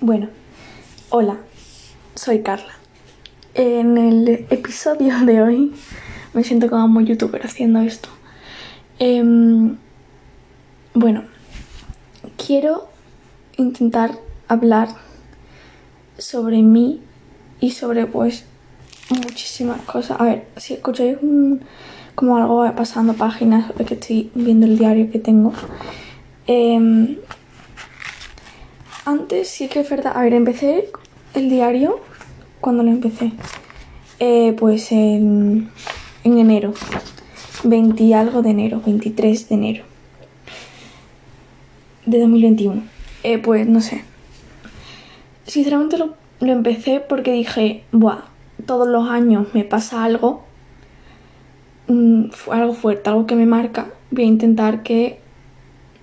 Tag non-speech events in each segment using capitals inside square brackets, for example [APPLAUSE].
Bueno, hola, soy Carla. En el episodio de hoy me siento como muy youtuber haciendo esto. Em, bueno, quiero intentar hablar sobre mí y sobre pues muchísimas cosas. A ver, si escucháis un- como algo pasando páginas, que estoy viendo el diario que tengo. Em, antes sí que es verdad. A ver, empecé el diario. cuando lo empecé? Eh, pues en, en enero. 20 y algo de enero. 23 de enero. De 2021. Eh, pues no sé. Sinceramente lo, empecé porque dije, buah, todos los años me pasa algo. mm, fu- algo fuerte, algo que me marca. Voy a intentar que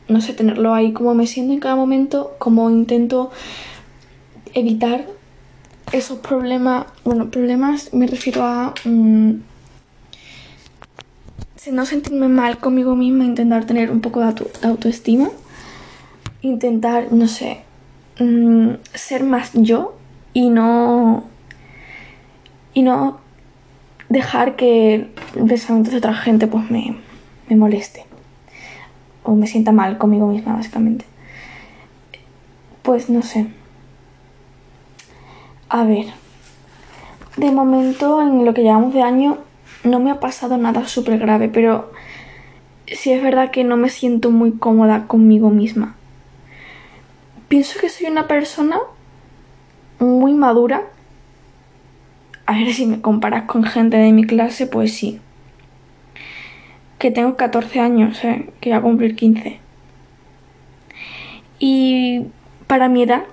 no sé, tenerlo ahí como me siento en cada momento, como intento evitar esos problemas, bueno, problemas me refiero a mm, si no sentirme mal conmigo misma, intentar tener un poco de autoestima, intentar, no sé, mm, ser más yo y no y no dejar que el pensamiento de otra gente pues me, me moleste o me sienta mal conmigo misma, básicamente. Pues no sé. A ver. De momento, en lo que llevamos de año, no me ha pasado nada súper grave, pero sí es verdad que no me siento muy cómoda conmigo misma. Pienso que soy una persona muy madura. A ver si me comparas con gente de mi clase, pues sí que tengo 14 años, ¿eh? que voy a cumplir 15. Y para mi edad,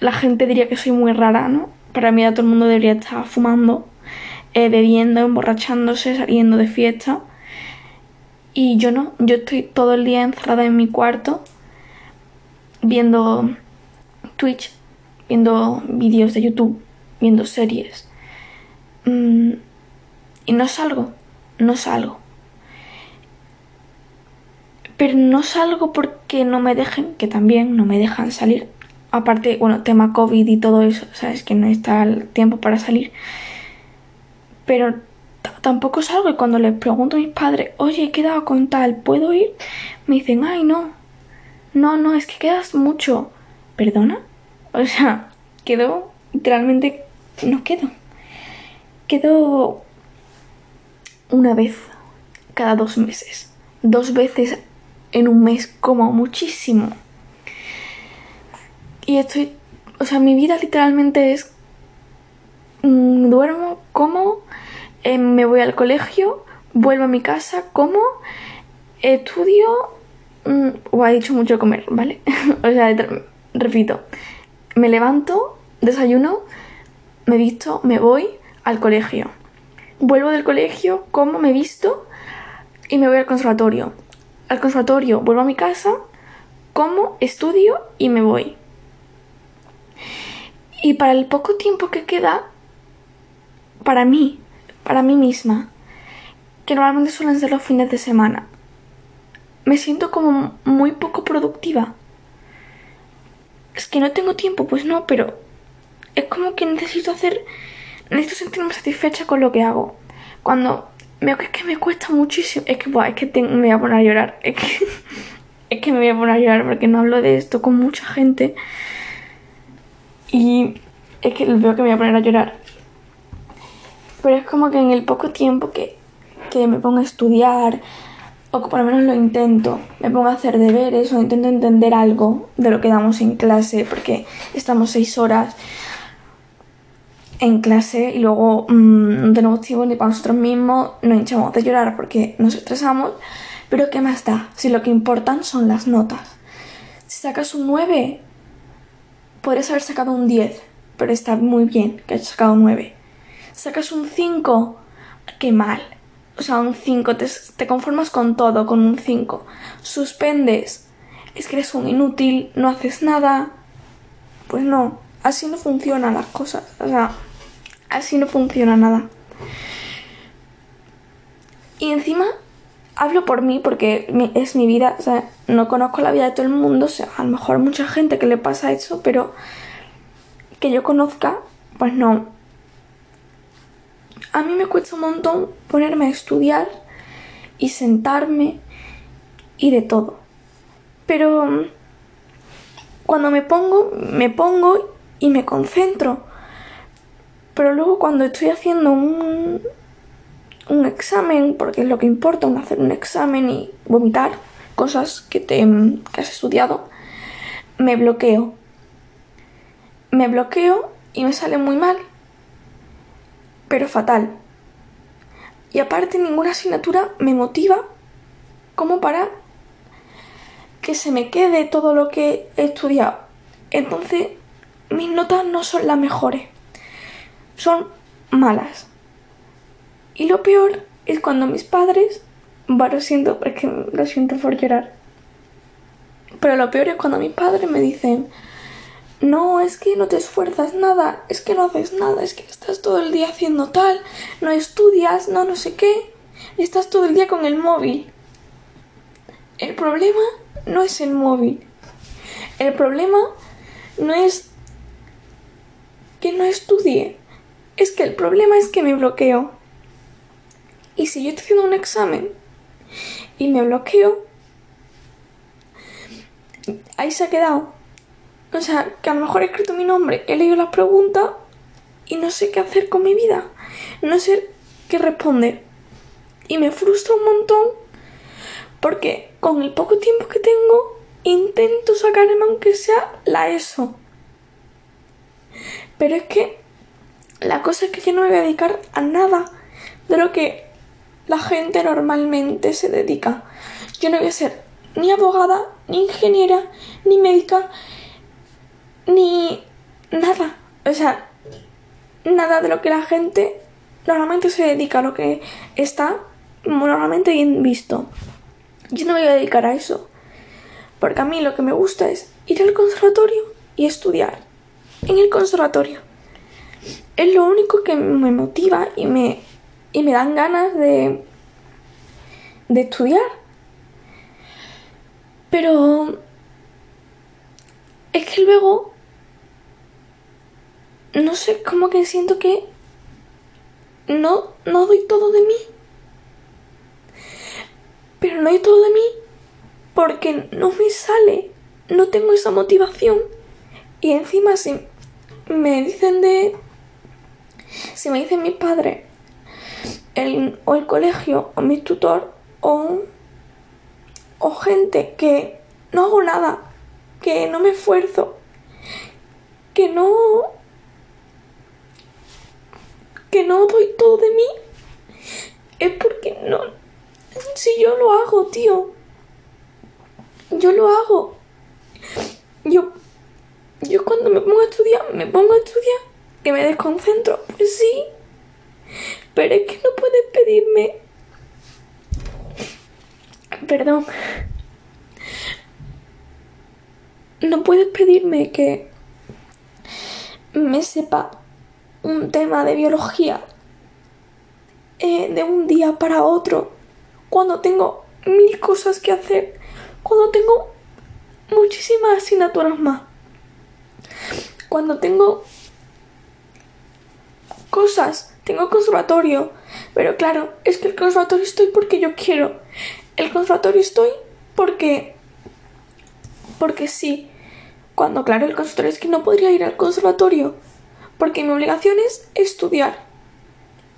la gente diría que soy muy rara, ¿no? Para mi edad todo el mundo debería estar fumando, eh, bebiendo, emborrachándose, saliendo de fiesta. Y yo no, yo estoy todo el día encerrada en mi cuarto viendo Twitch, viendo vídeos de YouTube, viendo series. Mm, y no salgo, no salgo pero no salgo porque no me dejen, que también no me dejan salir. Aparte, bueno, tema COVID y todo eso, sabes que no está el tiempo para salir. Pero tampoco salgo y cuando les pregunto a mis padres, oye, he quedado con tal, ¿puedo ir? Me dicen, ay, no. No, no, es que quedas mucho. ¿Perdona? O sea, quedo, literalmente, no quedo. Quedo una vez cada dos meses. Dos veces en un mes como muchísimo. Y estoy, o sea, mi vida literalmente es mm, duermo, como, eh, me voy al colegio, vuelvo a mi casa, como, estudio, mm, o ha dicho mucho comer, ¿vale? [LAUGHS] o sea, repito, me levanto, desayuno, me visto, me voy al colegio. Vuelvo del colegio, como, me visto y me voy al conservatorio al conservatorio, vuelvo a mi casa, como, estudio y me voy. Y para el poco tiempo que queda, para mí, para mí misma, que normalmente suelen ser los fines de semana, me siento como muy poco productiva. Es que no tengo tiempo, pues no, pero es como que necesito hacer, necesito sentirme satisfecha con lo que hago. Cuando que es que me cuesta muchísimo, es que, buah, es que me voy a poner a llorar, [LAUGHS] es que, es que me voy a poner a llorar porque no hablo de esto con mucha gente. Y es que veo que me voy a poner a llorar. Pero es como que en el poco tiempo que, que me pongo a estudiar, o que por lo menos lo intento, me pongo a hacer deberes o intento entender algo de lo que damos en clase, porque estamos seis horas en clase y luego mm, no tenemos tiempo ni para nosotros mismos, nos hinchamos de llorar porque nos estresamos, pero ¿qué más da? Si lo que importan son las notas. Si sacas un 9, podrías haber sacado un 10, pero está muy bien que hayas sacado un 9. Sacas un 5, qué mal. O sea, un 5, te, te conformas con todo, con un 5. Suspendes, es que eres un inútil, no haces nada. Pues no, así no funcionan las cosas. O sea, así no funciona nada. Y encima, hablo por mí porque es mi vida. No conozco la vida de todo el mundo. O a lo mejor mucha gente que le pasa eso, pero que yo conozca, pues no. A mí me cuesta un montón ponerme a estudiar y sentarme y de todo. Pero mm, cuando me pongo, me pongo y me concentro. Pero luego cuando estoy haciendo un, un examen, porque es lo que importa, hacer un examen y vomitar cosas que, te, que has estudiado, me bloqueo. Me bloqueo y me sale muy mal. Pero fatal. Y aparte ninguna asignatura me motiva como para que se me quede todo lo que he estudiado. Entonces mis notas no son las mejores. Son malas. Y lo peor es cuando mis padres, bueno, siento, es que lo siento por llorar. Pero lo peor es cuando mis padres me dicen, no, es que no te esfuerzas nada, es que no haces nada, es que estás todo el día haciendo tal, no estudias, no no sé qué, estás todo el día con el móvil. El problema no es el móvil. El problema no es que no estudie. Es que el problema es que me bloqueo. Y si yo estoy haciendo un examen y me bloqueo, ahí se ha quedado. O sea, que a lo mejor he escrito mi nombre, he leído la pregunta y no sé qué hacer con mi vida. No sé qué responder. Y me frustra un montón porque con el poco tiempo que tengo intento sacarme aunque sea la ESO. Pero es que la cosa es que yo no me voy a dedicar a nada de lo que la gente normalmente se dedica. Yo no voy a ser ni abogada, ni ingeniera, ni médica, ni nada. O sea, nada de lo que la gente normalmente se dedica, a lo que está normalmente bien visto. Yo no me voy a dedicar a eso. Porque a mí lo que me gusta es ir al conservatorio y estudiar en el conservatorio. Es lo único que me motiva y me, y me dan ganas de, de estudiar. Pero es que luego, no sé, como que siento que no, no doy todo de mí. Pero no doy todo de mí porque no me sale, no tengo esa motivación. Y encima si me dicen de... Si me dicen mi padre el, o el colegio o mi tutor o, o gente que no hago nada, que no me esfuerzo, que no... que no doy todo de mí, es porque no... Si yo lo hago, tío. Yo lo hago. Yo yo cuando me pongo a estudiar, me pongo a estudiar, que me desconcentro, pues sí. Pero es que no puedes pedirme... Perdón. No puedes pedirme que me sepa un tema de biología eh, de un día para otro cuando tengo mil cosas que hacer, cuando tengo muchísimas asignaturas más cuando tengo cosas, tengo conservatorio, pero claro, es que el conservatorio estoy porque yo quiero. El conservatorio estoy porque porque sí. Cuando claro, el conservatorio es que no podría ir al conservatorio porque mi obligación es estudiar.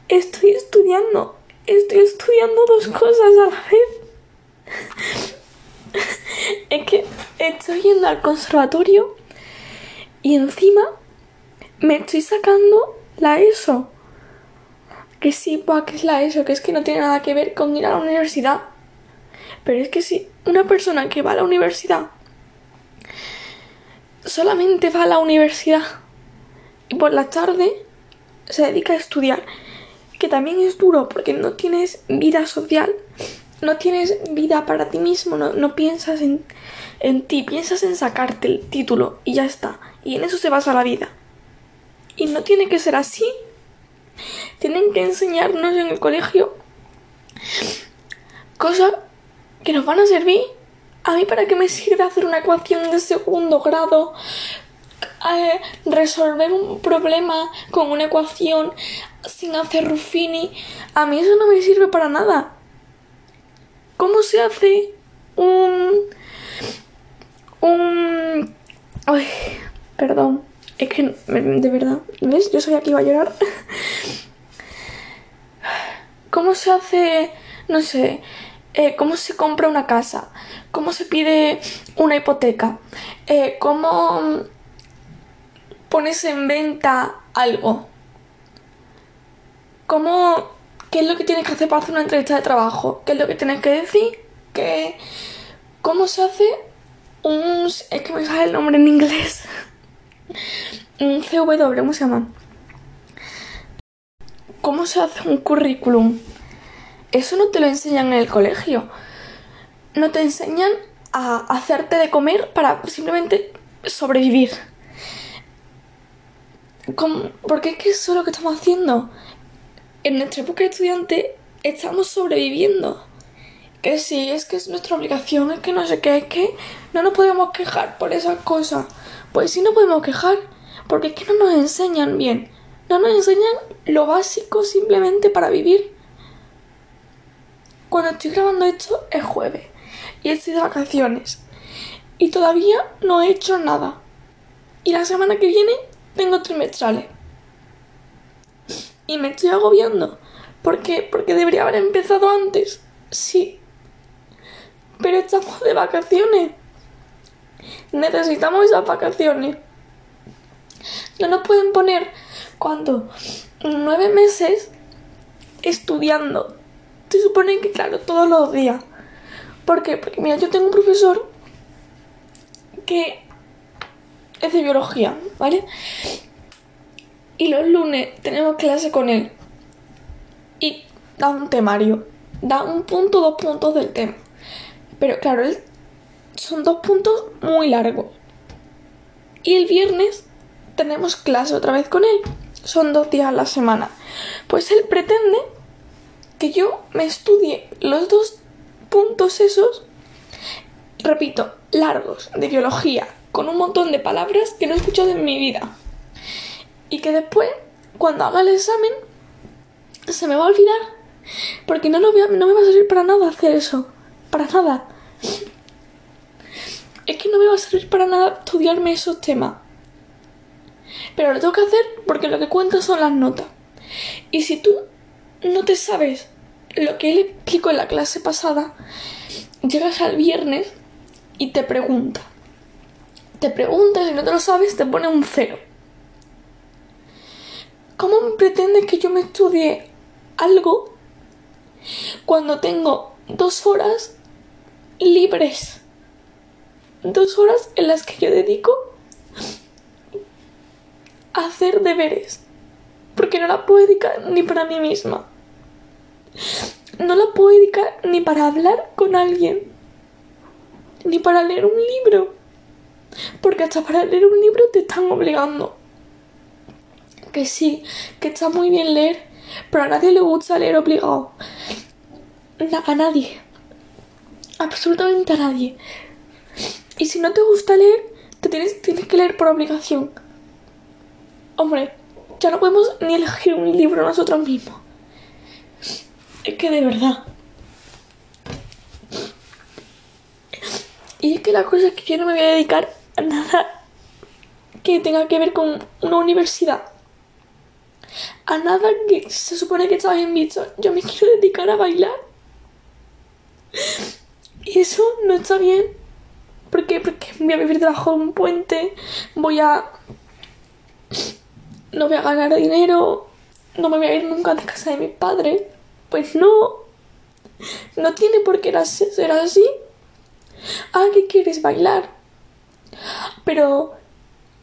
Estoy estudiando, estoy estudiando dos cosas a la vez. [LAUGHS] es que estoy yendo al conservatorio y encima me estoy sacando la ESO. Que sí, pa, que es la ESO, que es que no tiene nada que ver con ir a la universidad. Pero es que si una persona que va a la universidad solamente va a la universidad y por la tarde se dedica a estudiar, que también es duro porque no tienes vida social, no tienes vida para ti mismo, no, no piensas en, en ti, piensas en sacarte el título y ya está. Y en eso se basa la vida. Y no tiene que ser así. Tienen que enseñarnos en el colegio cosas que nos van a servir. A mí para qué me sirve hacer una ecuación de segundo grado eh, resolver un problema con una ecuación sin hacer Ruffini, a mí eso no me sirve para nada. ¿Cómo se hace un... un... Ay, perdón. Es que, de verdad, ¿ves? Yo sabía que iba a llorar. ¿Cómo se hace, no sé, eh, cómo se compra una casa? ¿Cómo se pide una hipoteca? Eh, ¿Cómo pones en venta algo? ¿Cómo, ¿Qué es lo que tienes que hacer para hacer una entrevista de trabajo? ¿Qué es lo que tienes que decir? ¿Qué, ¿Cómo se hace un... es que me sale el nombre en inglés. CW, ¿cómo se llama? ¿Cómo se hace un currículum? Eso no te lo enseñan en el colegio. No te enseñan a hacerte de comer para simplemente sobrevivir. Porque es que eso es lo que estamos haciendo. En nuestra época de estudiante estamos sobreviviendo. Que sí, es que es nuestra obligación, es que no sé qué, es que no nos podemos quejar por esas cosas. Pues sí nos podemos quejar, porque es que no nos enseñan bien. No nos enseñan lo básico simplemente para vivir. Cuando estoy grabando esto es jueves y estoy de vacaciones y todavía no he hecho nada. Y la semana que viene tengo trimestrales. Y me estoy agobiando. ¿Por qué? Porque debería haber empezado antes. Sí. Pero estamos de vacaciones. Necesitamos esas vacaciones. No nos pueden poner cuando nueve meses estudiando. Se supone que, claro, todos los días. Porque, mira, yo tengo un profesor que es de biología, ¿vale? Y los lunes tenemos clase con él. Y da un temario. Da un punto, dos puntos del tema. Pero claro, son dos puntos muy largos. Y el viernes tenemos clase otra vez con él son dos días a la semana. Pues él pretende que yo me estudie los dos puntos esos, repito, largos, de biología, con un montón de palabras que no he escuchado en mi vida. Y que después, cuando haga el examen, se me va a olvidar. Porque no, no me va a servir para nada hacer eso. Para nada. Es que no me va a servir para nada estudiarme esos temas. Pero lo tengo que hacer porque lo que cuenta son las notas. Y si tú no te sabes lo que él explicó en la clase pasada, llegas al viernes y te pregunta. Te pregunta, si no te lo sabes, te pone un cero. ¿Cómo pretende que yo me estudie algo cuando tengo dos horas libres? Dos horas en las que yo dedico hacer deberes, porque no la puedo dedicar ni para mí misma. No la puedo dedicar ni para hablar con alguien, ni para leer un libro, porque hasta para leer un libro te están obligando. Que sí, que está muy bien leer, pero a nadie le gusta leer obligado. A nadie. Absolutamente a nadie. Y si no te gusta leer, te tienes, tienes que leer por obligación. Hombre, ya no podemos ni elegir un libro nosotros mismos. Es que de verdad. Y es que la cosa es que yo no me voy a dedicar a nada que tenga que ver con una universidad. A nada que se supone que está bien visto. Yo me quiero dedicar a bailar. Y eso no está bien. ¿Por qué? Porque voy a vivir debajo de un puente. Voy a no voy a ganar dinero, no me voy a ir nunca de casa de mi padre. Pues no, no tiene por qué ser así. Ah, ¿qué quieres bailar? Pero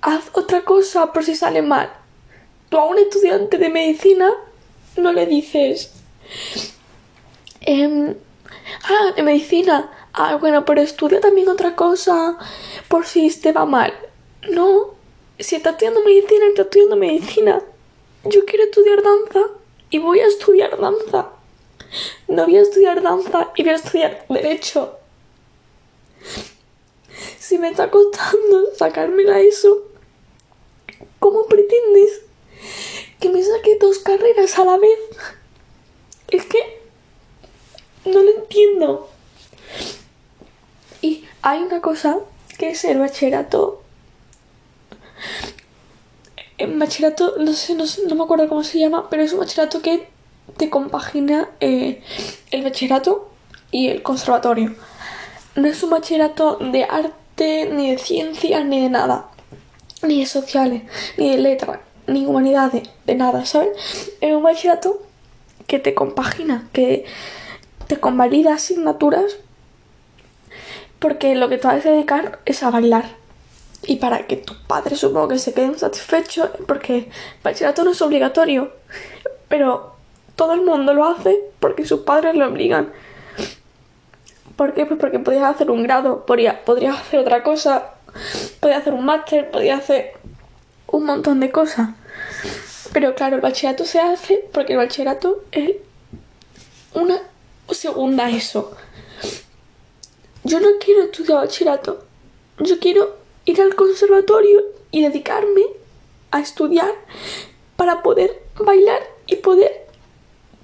haz otra cosa por si sale mal. Tú a un estudiante de medicina no le dices, em, ah, de medicina, Ah, bueno, pero estudia también otra cosa por si te va mal. No, si está estudiando medicina, está estudiando medicina. Yo quiero estudiar danza y voy a estudiar danza. No voy a estudiar danza y voy a estudiar derecho. Si me está costando sacármela eso, ¿cómo pretendes que me saque dos carreras a la vez? Es que no lo entiendo. Hay una cosa que es el bachillerato. Bachillerato, no sé, no, no me acuerdo cómo se llama, pero es un bachillerato que te compagina eh, el bachillerato y el conservatorio. No es un bachillerato de arte, ni de ciencias, ni de nada. Ni de sociales, ni de letras, ni humanidades, de nada, ¿sabes? Es un bachillerato que te compagina, que te convalida asignaturas porque lo que te vas a dedicar es a bailar. Y para que tus padres supongo que se queden satisfechos, porque bachillerato no es obligatorio, pero todo el mundo lo hace porque sus padres lo obligan. ¿Por qué? Pues porque podías hacer un grado, podrías hacer otra cosa, podías hacer un máster, podías hacer un montón de cosas. Pero claro, el bachillerato se hace porque el bachillerato es una segunda eso. Yo no quiero estudiar bachillerato. Yo quiero ir al conservatorio y dedicarme a estudiar para poder bailar y poder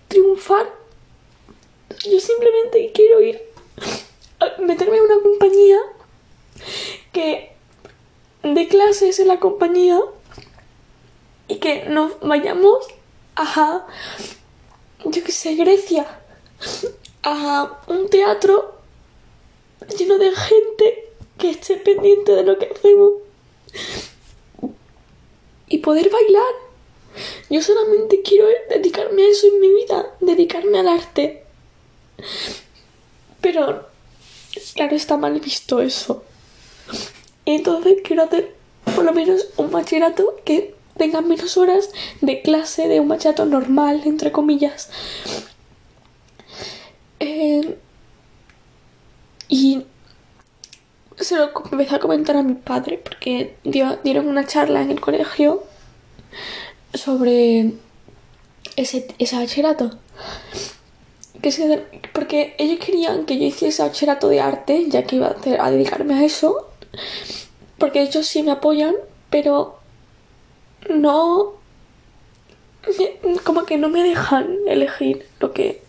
triunfar. Yo simplemente quiero ir a meterme en una compañía que de clases en la compañía y que nos vayamos a, yo que sé, Grecia, a un teatro lleno de gente que esté pendiente de lo que hacemos y poder bailar. Yo solamente quiero dedicarme a eso en mi vida, dedicarme al arte. Pero, claro, está mal visto eso. Entonces quiero hacer por lo menos un bachillerato que tenga menos horas de clase de un bachillerato normal, entre comillas. Eh, y se lo empecé a comentar a mi padre porque dieron una charla en el colegio sobre ese, ese bachillerato. Que porque ellos querían que yo hiciese bachillerato de arte, ya que iba a, a dedicarme a eso. Porque ellos sí me apoyan, pero no. [LAUGHS] Como que no me dejan elegir lo que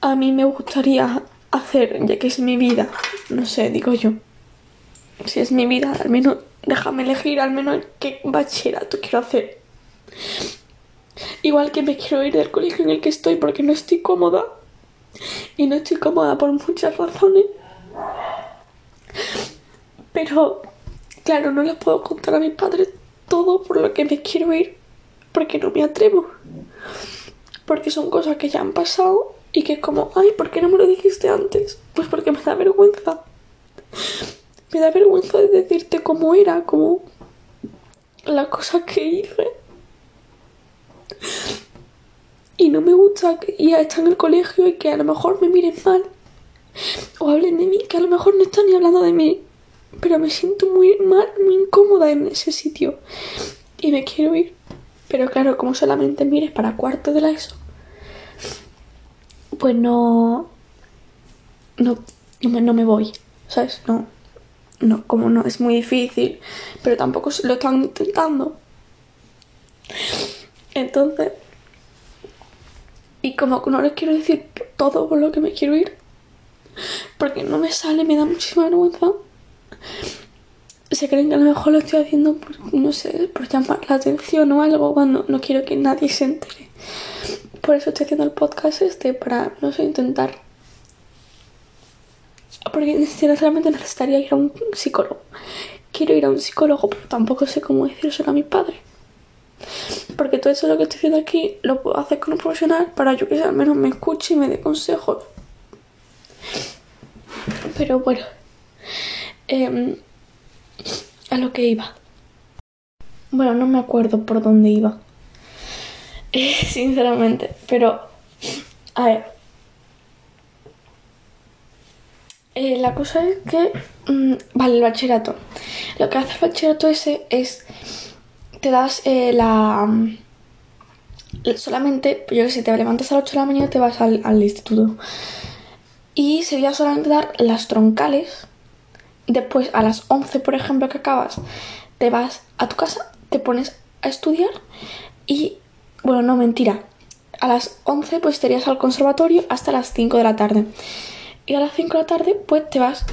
a mí me gustaría hacer, ya que es mi vida. No sé, digo yo. Si es mi vida, al menos déjame elegir al menos qué bachillerato quiero hacer. Igual que me quiero ir del colegio en el que estoy porque no estoy cómoda. Y no estoy cómoda por muchas razones. Pero, claro, no les puedo contar a mis padres todo por lo que me quiero ir. Porque no me atrevo. Porque son cosas que ya han pasado y que es como, ay, ¿por qué no me lo dijiste antes? Pues porque me da vergüenza. Me da vergüenza de decirte cómo era, como la cosa que hice. Y no me gusta que ya está en el colegio y que a lo mejor me miren mal. O hablen de mí, que a lo mejor no están ni hablando de mí. Pero me siento muy mal, muy incómoda en ese sitio. Y me quiero ir. Pero claro, como solamente mires para cuarto de la ESO, pues no, no, no me, voy, ¿sabes? No, no, como no, es muy difícil, pero tampoco lo están intentando. Entonces, y como no les quiero decir todo por lo que me quiero ir, porque no me sale, me da muchísima vergüenza. Se creen que a lo mejor lo estoy haciendo por, no sé, por llamar la atención o algo, cuando no quiero que nadie se entere. Por eso estoy haciendo el podcast este, para, no sé, intentar. Porque sinceramente necesitaría ir a un psicólogo. Quiero ir a un psicólogo, pero tampoco sé cómo decírselo a mi padre. Porque todo eso lo que estoy haciendo aquí lo puedo hacer con un profesional para yo que al menos me escuche y me dé consejos. Pero bueno, em, a lo que iba. Bueno, no me acuerdo por dónde iba. [LAUGHS] sinceramente. Pero, a ver. Eh, la cosa es que, mm, vale, el bachillerato. Lo que hace el bachillerato ese es, te das eh, la... Mm, solamente, yo que sé, te levantas a las 8 de la mañana y te vas al, al instituto. Y sería solamente dar las troncales. Después, a las 11, por ejemplo, que acabas, te vas a tu casa, te pones a estudiar y Bueno, no, mentira. A las 11 pues te irías al conservatorio hasta las 5 de la tarde. Y a las 5 de la tarde pues te vas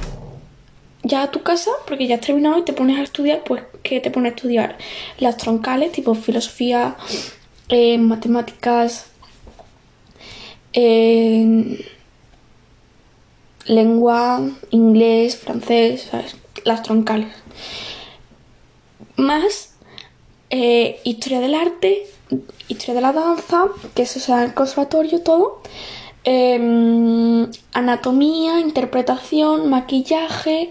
ya a tu casa porque ya has terminado y te pones a estudiar, pues ¿qué te pones a estudiar? Las troncales, tipo filosofía, eh, matemáticas, lengua, inglés, francés, ¿sabes? las troncales. Más eh, historia del arte, historia de la danza, que eso sea el conservatorio todo. Em, anatomía, interpretación, maquillaje,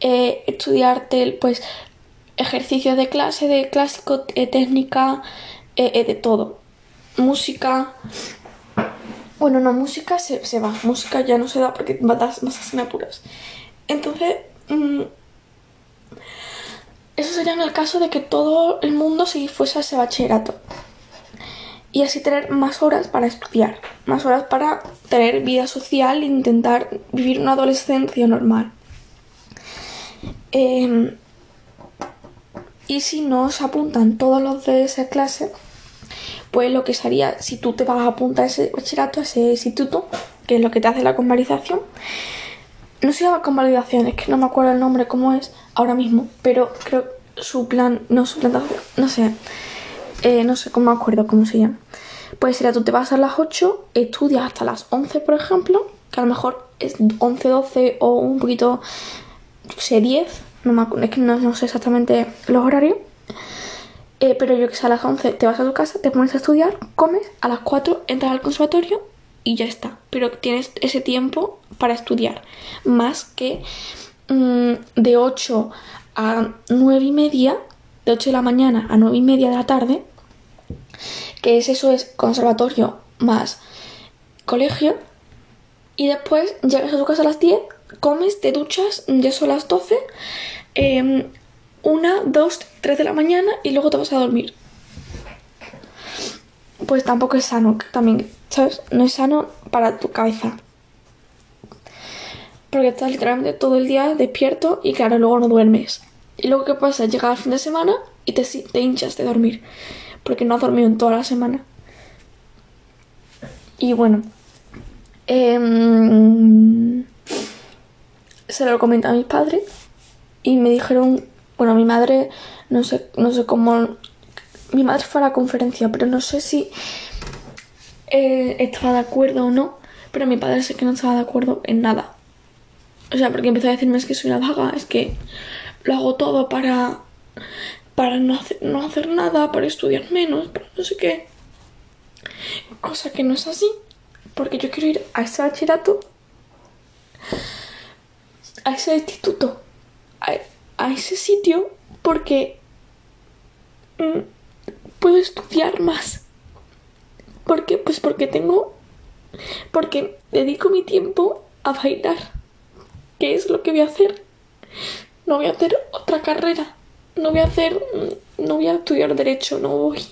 eh, estudiarte pues ejercicios de clase, de clásico, eh, técnica, de todo. Música. Bueno, no, música se, se, va. Música ya no se da porque vas, más asignaturas. Entonces, mm, eso sería en el caso de que todo el mundo se fuese a ese bachillerato. Y así tener más horas para estudiar, más horas para tener vida social e intentar vivir una adolescencia normal. Em, y si no se apuntan todos los de esa clase, pues lo que sería, si tú te vas a apuntar a ese bachillerato, a ese instituto, que es lo que te hace la convalidación, no se llama convalidación, es que no me acuerdo el nombre cómo es ahora mismo, pero creo su plan, no su plan, no sé, eh, no sé cómo me acuerdo cómo se llama. Pues sería tú te vas a las 8, estudias hasta las 11, por ejemplo, que a lo mejor es 11, 12 o un poquito, yo sé, 10, no me acuerdo, es que no, sé exactamente los horarios. Eh, pero yo que sé, a las 11 te vas a tu casa, te pones a estudiar, comes, a las 4 entras al conservatorio y ya está. Pero tienes ese tiempo para estudiar. Más que mm, de 8 a 9 y media, de 8 de la mañana a 9 y media de la tarde, que es eso es conservatorio más colegio. Y después llegas a tu casa a las 10, comes, te duchas, ya son las 12, eh, una, dos, tres de la mañana y luego te vas a dormir. Pues tampoco es sano, también, No es sano para tu cabeza. Porque estás literalmente todo el día despierto y claro, luego no duermes. Y luego qué pasa, llega el fin de semana y te, te hinchas de dormir. Porque no has dormido en toda la semana. Y bueno. Em, se lo comenté a mis padres. Y me dijeron. Bueno, mi madre. No sé, no sé cómo. Mi madre fue a la conferencia, pero no sé si eh, estaba de acuerdo o no. Pero mi padre sé que no estaba de acuerdo en nada. O sea, porque empezó a decirme es que soy una vaga, es que lo hago todo para, para no, hacer, no hacer nada, para estudiar menos, para no sé qué. Cosa que no es así, porque yo quiero ir a ese bachillerato, a ese instituto, a, ese sitio, porque mm, puedo estudiar más. ¿Por qué? Pues porque tengo, porque dedico mi tiempo a bailar. ¿Qué es lo que voy a hacer? No voy a hacer otra carrera. No voy a hacer. No voy a estudiar Derecho. No voy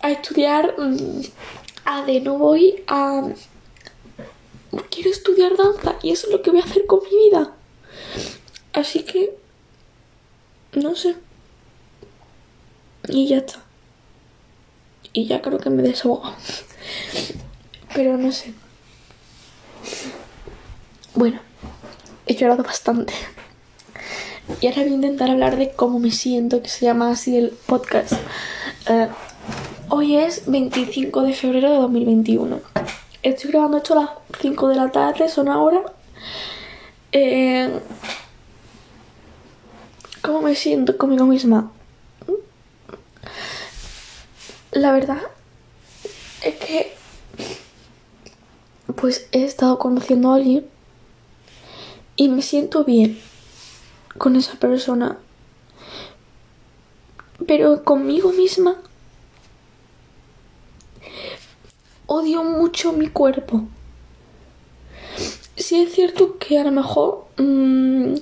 a estudiar mm, AD. No voy a. Quiero estudiar danza y eso es lo que voy a hacer con mi vida. Así que. No sé. Y ya está. Y ya creo que me desahogo. Pero no sé. Bueno he llorado bastante. Y ahora voy a intentar hablar de cómo me siento, que se llama así el podcast. Eh, hoy es 25 de febrero de 2021. Estoy grabando esto a las 5 de la tarde, son ahora. Eh, ¿Cómo me siento conmigo misma? La verdad es que pues he estado conociendo a alguien y me siento bien con esa persona. Pero conmigo misma odio mucho mi cuerpo. Sí es cierto que a lo mejor mm,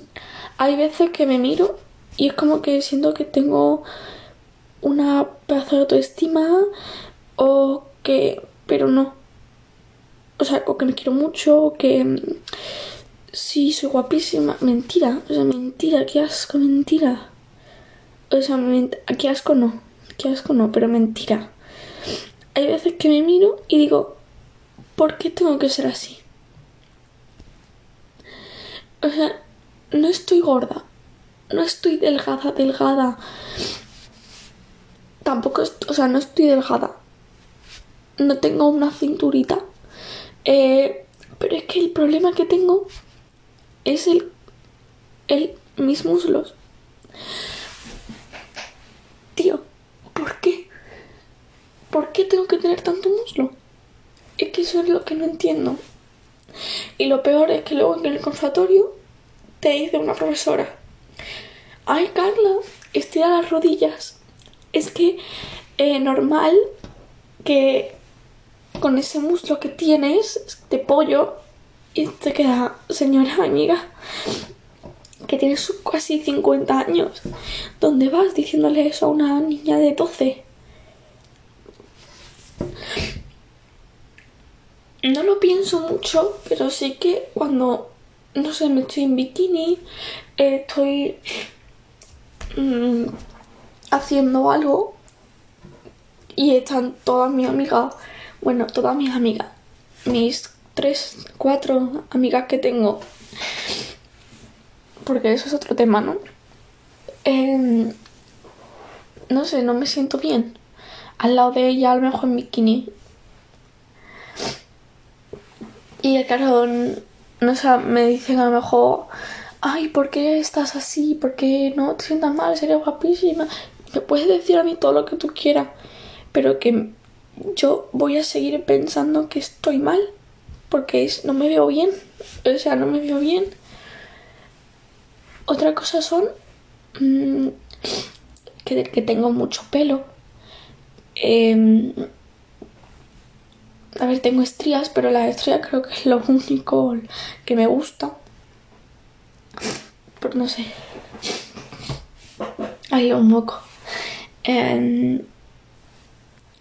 hay veces que me miro y es como que siento que tengo una pedazo de autoestima o que... pero no. O sea, o que me quiero mucho, o que mm, sí, soy guapísima. Mentira, o sea, mentira, qué asco, mentira. O sea, qué asco no, qué asco no, pero mentira. hay veces que me miro y digo, ¿por qué tengo que ser así? O sea, no estoy gorda, no estoy delgada, delgada. Tampoco, o sea, no estoy delgada. No tengo una cinturita. Eh, pero es que el problema que tengo es el, el mis muslos. Tío, ¿por qué? ¿Por qué tengo que tener tanto muslo? Es que eso es lo que no entiendo. Y lo peor es que luego en el conservatorio te dice una profesora, ay Carla, estira las rodillas. Es que eh, normal que con ese muslo que tienes de pollo y te queda, señora amiga, que tienes casi 50 años, ¿dónde vas diciéndole eso a una niña de 12? No lo pienso mucho, pero sí que cuando, no sé, me estoy en bikini, estoy mm, haciendo algo y están todas mis amigas, bueno, todas mis amigas, mis tres, cuatro amigas que tengo, porque eso es otro tema, ¿no? Em, no sé, no me siento bien. Al lado de ella, a lo mejor en bikini, y claro, no sé, me dicen a lo mejor, ay, ¿por qué estás así? ¿Por qué no te sientas mal? Sería guapísima. Me puedes decir a mí todo lo que tú quieras, pero que yo voy a seguir pensando que estoy mal, porque no me veo bien. O sea, no me veo bien. Otra cosa son mm, que, tengo mucho pelo. Eh, a ver, tengo estrías, pero la estría creo que es lo único que me gusta. Pero no sé. Hay un moco. Em,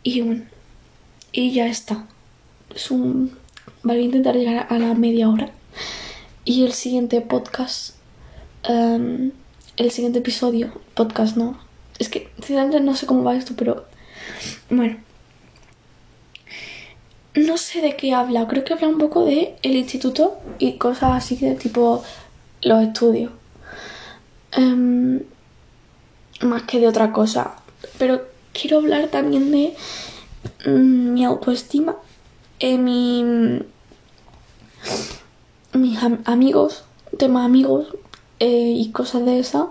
y bueno. Y ya está. Es. Voy a intentar llegar a la media hora. Y el siguiente podcast. Em, el siguiente episodio. Podcast, ¿no? Es que, sinceramente, no sé cómo va esto, pero. Bueno no sé de qué habla, creo que habla un poco de el instituto y cosas así de tipo los estudios. Em, más que de otra cosa. Pero quiero hablar también de mm, mi autoestima, eh, mi, mis amigos, temas amigos eh, y cosas de esa.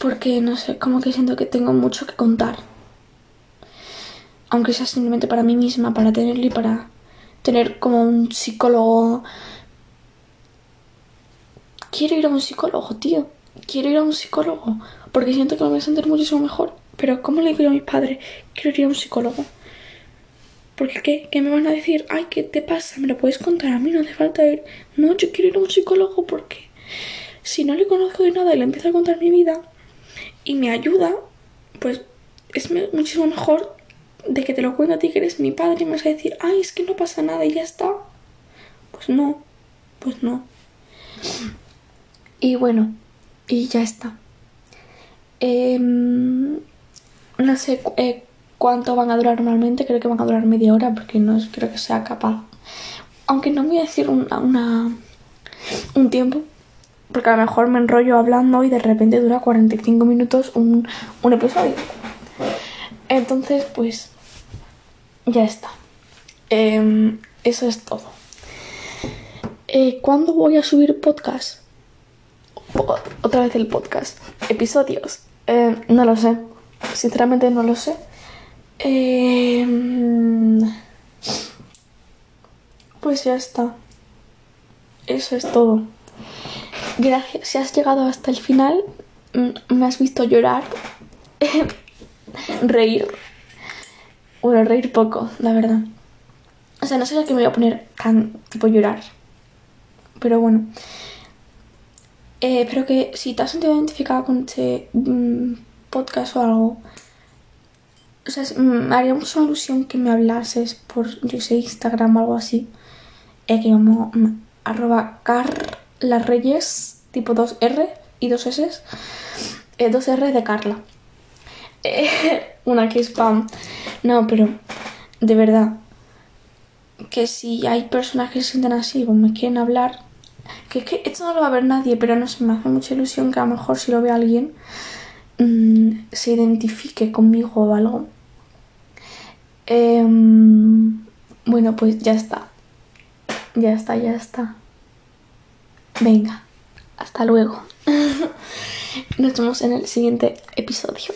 Porque no sé, como que siento que tengo mucho que contar aunque sea simplemente para mí misma, para tenerlo y para tener como un psicólogo. Quiero ir a un psicólogo, tío. Quiero ir a un psicólogo. Porque siento que me voy a sentir muchísimo mejor. Pero ¿cómo le digo yo a mis padres? Quiero ir a un psicólogo. Porque ¿qué? ¿Qué me van a decir? Ay, ¿qué te pasa? ¿Me lo puedes contar? A mí no hace falta ir. No, yo quiero ir a un psicólogo porque si no le conozco de nada y le empiezo a contar mi vida y me ayuda, pues es muchísimo mejor de que te lo cuento a ti que eres mi padre y me vas a decir, ay, es que no pasa nada y ya está. Pues no, pues no. Y bueno, y ya está. Em, no sé eh, cuánto van a durar normalmente, creo que van a durar media hora porque no creo que sea capaz. Aunque no voy a decir una, un tiempo, porque a lo mejor me enrollo hablando y de repente dura 45 minutos un, un episodio. Entonces, pues ya está. Em, eso es todo. Eh, ¿Cuándo voy a subir podcast? otra vez el podcast. Episodios. Em, no lo sé. Sinceramente no lo sé. Em, pues ya está. Eso es todo. Gracias. Si has llegado hasta el final, me has visto llorar [LAUGHS] reír. Bueno, reír poco, la verdad. O sea, no sé que me voy a poner tan tipo llorar. Pero bueno. Eh, espero que si te has sentido identificada con este mm, podcast o algo, o sea, me haría mucha ilusión que me hablases por, yo sé, Instagram o algo así. Eh, que llamo mm, arroba carlarreyes, tipo 2R y 2 S. Eh, 2R de Carla. [LAUGHS] una que spam. No, pero de verdad, que si hay personas que se sienten así o me quieren hablar, que, que esto no lo va a ver nadie, pero no se me hace mucha ilusión que a lo mejor si lo ve alguien mm, se identifique conmigo o algo. Em, bueno, pues ya está. Ya está, ya está. Venga, hasta luego. [LAUGHS] Nos vemos en el siguiente episodio.